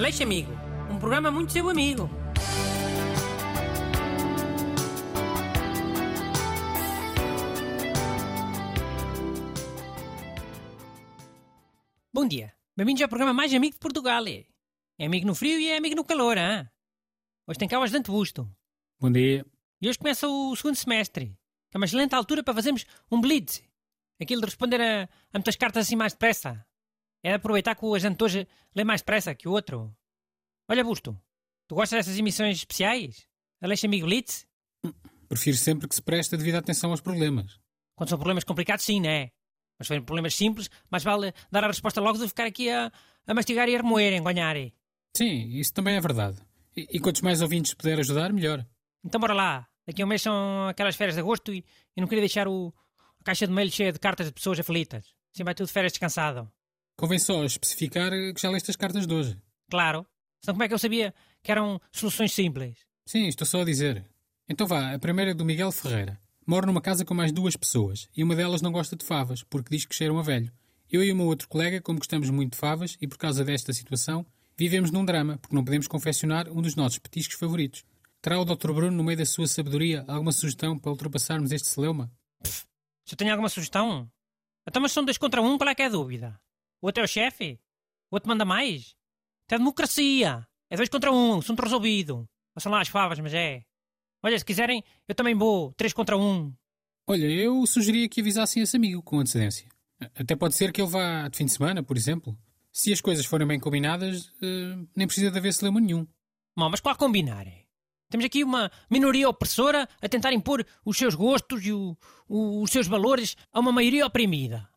Aleixo Amigo, um programa muito seu amigo. Bom dia, bem-vindos ao programa mais amigo de Portugal. É amigo no frio e é amigo no calor, hein? Hoje tem cá o ajudante Busto. Bom dia. E hoje começa o segundo semestre, que é uma excelente altura para fazermos um blitz. Aquilo de responder a, a muitas cartas assim mais depressa. É de aproveitar que o agente hoje lê mais depressa que o outro. Olha, Busto, tu gostas dessas emissões especiais? Aleixo Amigo Blitz? Prefiro sempre que se preste a devida atenção aos problemas. Quando são problemas complicados, sim, né? Mas se forem problemas simples, mais vale dar a resposta logo do que ficar aqui a, a mastigar e a remoer, engonhar. Sim, isso também é verdade. E, e quantos mais ouvintes puder ajudar, melhor. Então bora lá. Daqui a um mês são aquelas férias de agosto e, e não queria deixar o, a caixa de mail cheia de cartas de pessoas aflitas. Assim vai tudo de férias descansado. Convém só especificar que já leste as cartas de hoje. Claro. Senão como é que eu sabia que eram soluções simples? Sim, estou só a dizer. Então vá, a primeira é do Miguel Ferreira. Moro numa casa com mais duas pessoas e uma delas não gosta de favas porque diz que cheiram a velho. Eu e o meu outro colega, como gostamos muito de favas e por causa desta situação, vivemos num drama porque não podemos confeccionar um dos nossos petiscos favoritos. Terá o Dr. Bruno, no meio da sua sabedoria, alguma sugestão para ultrapassarmos este celeuma? Se eu tenho alguma sugestão? Então, mas são dois contra um, qual é que é a dúvida? O outro é o chefe? O outro manda mais? Isto é democracia! É dois contra um, assunto resolvido. Passam lá as favas, mas é. Olha, se quiserem, eu também vou. Três contra um. Olha, eu sugeria que avisassem esse amigo com antecedência. Até pode ser que ele vá de fim de semana, por exemplo. Se as coisas forem bem combinadas, eh, nem precisa de haver celeuma nenhum. Bom, mas qual combinar? Temos aqui uma minoria opressora a tentar impor os seus gostos e o- o- os seus valores a uma maioria oprimida.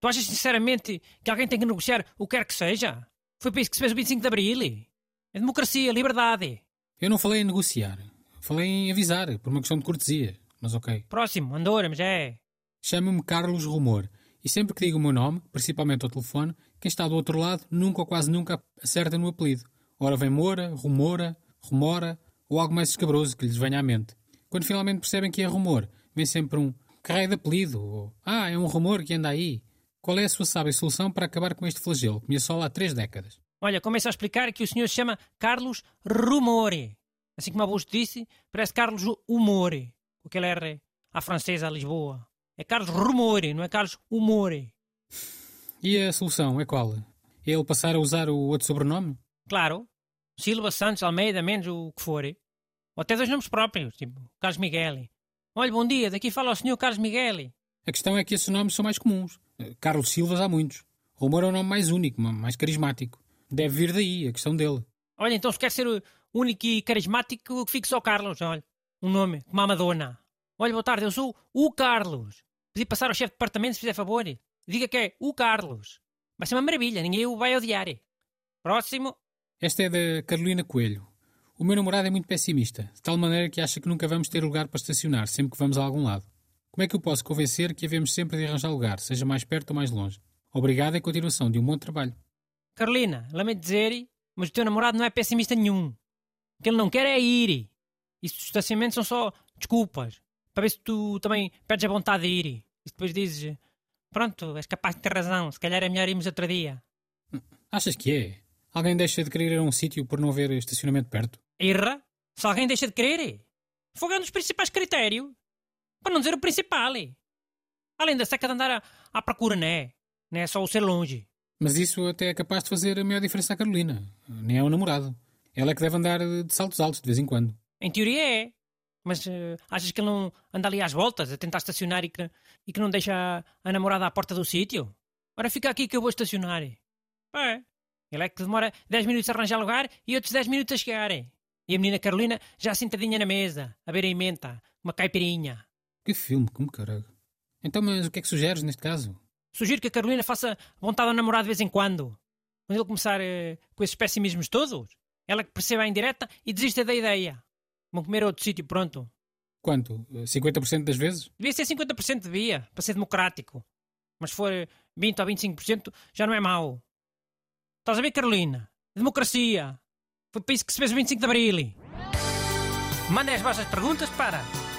Tu achas sinceramente que alguém tem que negociar o que quer que seja? Foi para isso que se fez o 25 de Abril. É democracia, liberdade. Eu não falei em negociar. Falei em avisar, por uma questão de cortesia. Mas ok. Próximo, Andorra, mas é. Chamo-me Carlos Rumor. E sempre que digo o meu nome, principalmente ao telefone, quem está do outro lado nunca ou quase nunca acerta no apelido. Ora vem Moura, Rumora, Rumora ou algo mais escabroso que lhes venha à mente. Quando finalmente percebem que é rumor, vem sempre um que raio de apelido ou Ah, é um rumor que anda aí. Qual é a sua sábia solução para acabar com este flagelo que me assola há três décadas? Olha, começa a explicar que o senhor se chama Carlos Rumore. Assim como Augusto disse, parece Carlos Humore. Com aquele R à francesa a Lisboa. É Carlos Rumore, não é Carlos Humore. E a solução é qual? É ele passar a usar o outro sobrenome? Claro. Silva, Santos, Almeida, menos o que for. Ou até dois nomes próprios, tipo Carlos Miguel. Olha, bom dia, daqui fala o senhor Carlos Miguel. A questão é que esses nomes são mais comuns. Eh, Carlos Silvas há muitos. Rumor é o nome mais único, ma- mais carismático. Deve vir daí, a questão dele. Olha, então se quer ser o único e carismático, que fique só Carlos, olha. Um nome, como a Madonna. Olha, boa tarde, eu sou o Carlos. Pedi passar ao chefe de departamento, se fizer favor. Diga que é o Carlos. Vai ser uma maravilha, ninguém o vai odiar. Próximo. Esta é da Carolina Coelho. O meu namorado é muito pessimista, de tal maneira que acha que nunca vamos ter lugar para estacionar sempre que vamos a algum lado. Como é que eu posso convencer que havemos sempre de arranjar lugar, seja mais perto ou mais longe? Obrigado e continuação de um bom trabalho. Carolina, lamento dizer, mas o teu namorado não é pessimista nenhum. O que ele não quer é ir. Isso dos estacionamentos são só desculpas. Para ver se tu também perdes a vontade de ir. E depois dizes, pronto, és capaz de ter razão, se calhar é melhor irmos outro dia. Achas que é? Alguém deixa de querer ir a um sítio por não haver estacionamento perto? Irra? Se alguém deixa de querer? Fogo é um dos principais critérios. Para não dizer o principal. Além da seca de andar à, procura, não é? Não é só o ser longe. Mas isso até é capaz de fazer a maior diferença à Carolina. Nem é o namorado. Ela é que deve andar de saltos altos de vez em quando. Em teoria é. Mas eh, achas que ele não anda ali às voltas a tentar estacionar e que, e que não deixa a, a namorada à porta do sítio? Ora, fica aqui que eu vou estacionar. É. Ele é que demora 10 minutos a arranjar lugar e outros 10 minutos a chegar. E a menina Carolina já sentadinha na mesa, a beber a menta, uma caipirinha. Que filme, como caralho. Então, mas o que é que sugeres neste caso? Sugiro que a Carolina faça vontade ao namorado de vez em quando. Quando ele começar eh, com esses pessimismos todos, ela que perceba a indireta e desista da ideia. Vão comer a outro sítio, pronto. Quanto? 50% das vezes? Devia ser 50% devia, para ser democrático. Mas se for 20 ou 25% já não é mau. Estás a ver, Carolina? Democracia. Foi para isso que se fez o 25 de Abril. Mandem as vossas perguntas para